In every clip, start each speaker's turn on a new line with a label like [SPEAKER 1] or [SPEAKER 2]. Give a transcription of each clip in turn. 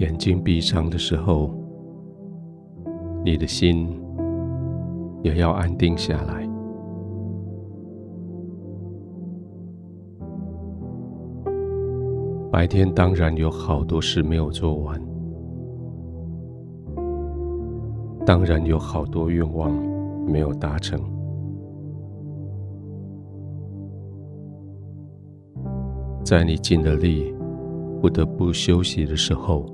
[SPEAKER 1] 眼睛闭上的时候，你的心也要安定下来。白天当然有好多事没有做完，当然有好多愿望没有达成，在你尽了力，不得不休息的时候，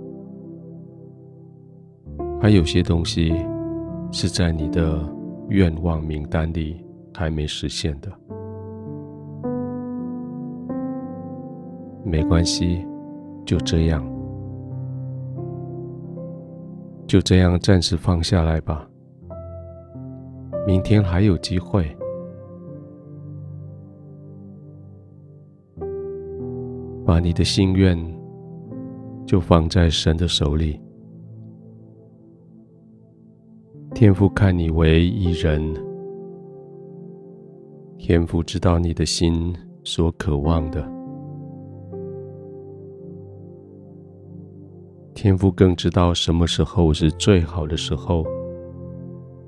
[SPEAKER 1] 还有些东西是在你的愿望名单里还没实现的。没关系，就这样，就这样暂时放下来吧。明天还有机会，把你的心愿就放在神的手里。天父看你为一人，天父知道你的心所渴望的。天父更知道什么时候是最好的时候，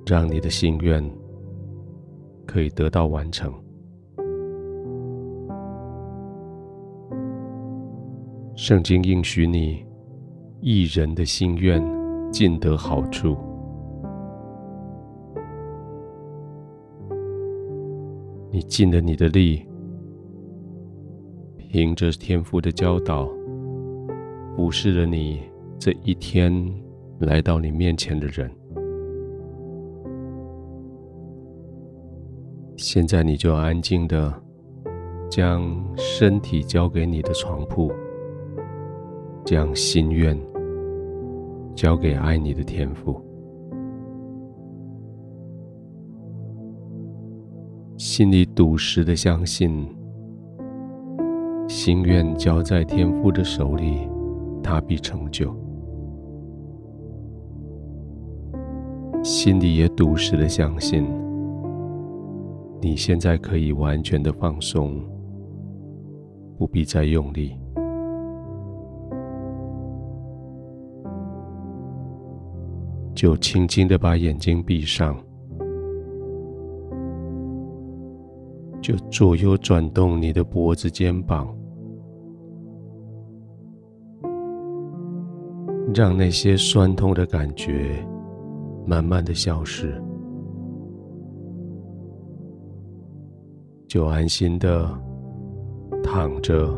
[SPEAKER 1] 让你的心愿可以得到完成。圣经应许你，一人的心愿尽得好处。你尽了你的力，凭着天父的教导，服侍了你。这一天来到你面前的人，现在你就安静的将身体交给你的床铺，将心愿交给爱你的天父，心里笃实的相信，心愿交在天父的手里，他必成就。心里也笃实的相信，你现在可以完全的放松，不必再用力，就轻轻的把眼睛闭上，就左右转动你的脖子、肩膀，让那些酸痛的感觉。慢慢的消失，就安心的躺着，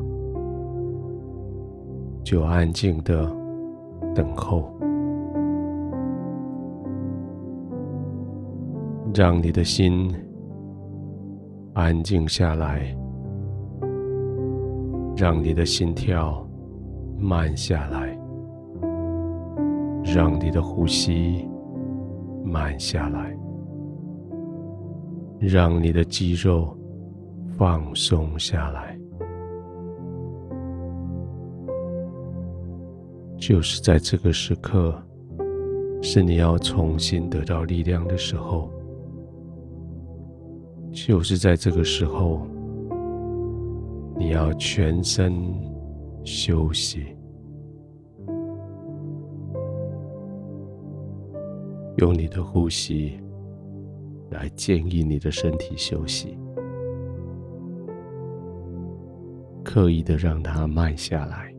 [SPEAKER 1] 就安静的等候，让你的心安静下来，让你的心跳慢下来，让你的呼吸。慢下来，让你的肌肉放松下来。就是在这个时刻，是你要重新得到力量的时候。就是在这个时候，你要全身休息。用你的呼吸来建议你的身体休息，刻意的让它慢下来，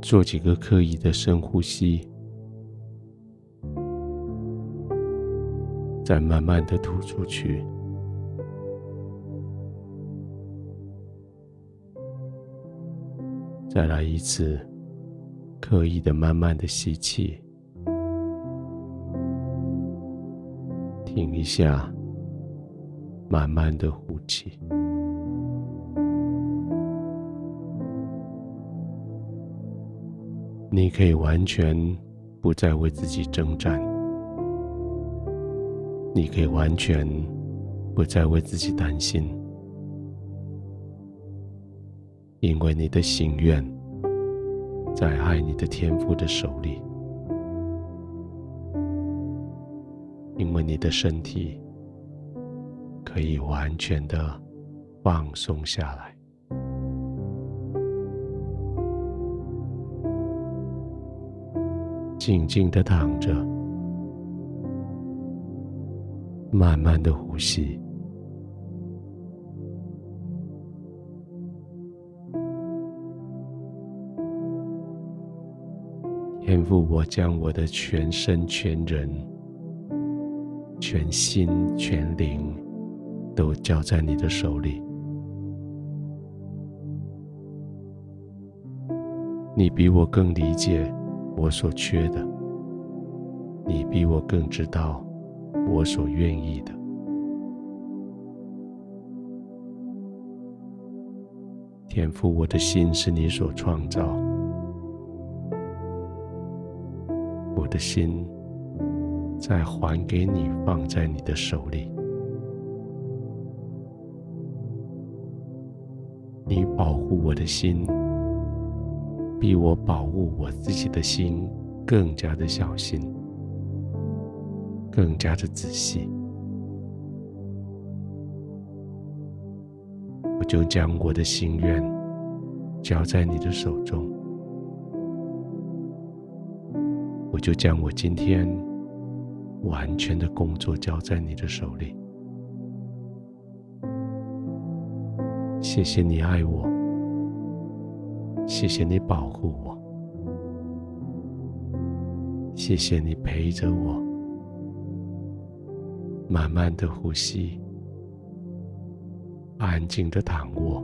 [SPEAKER 1] 做几个刻意的深呼吸，再慢慢的吐出去，再来一次。刻意的、慢慢的吸气，停一下，慢慢的呼气。你可以完全不再为自己征战，你可以完全不再为自己担心。因为你的心愿在爱你的天赋的手里。因为你的身体可以完全的放松下来。静静的躺着。慢慢的呼吸。天父，我将我的全身、全人、全心、全灵都交在你的手里。你比我更理解我所缺的，你比我更知道我所愿意的。天赋，我的心是你所创造。我的心再还给你，放在你的手里。你保护我的心，比我保护我自己的心更加的小心，更加的仔细。我就将我的心愿交在你的手中。我就将我今天完全的工作交在你的手里。谢谢你爱我，谢谢你保护我，谢谢你陪着我，慢慢的呼吸，安静的躺卧，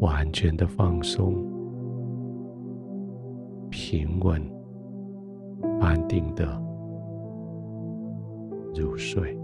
[SPEAKER 1] 完全的放松。平稳、安定的入睡。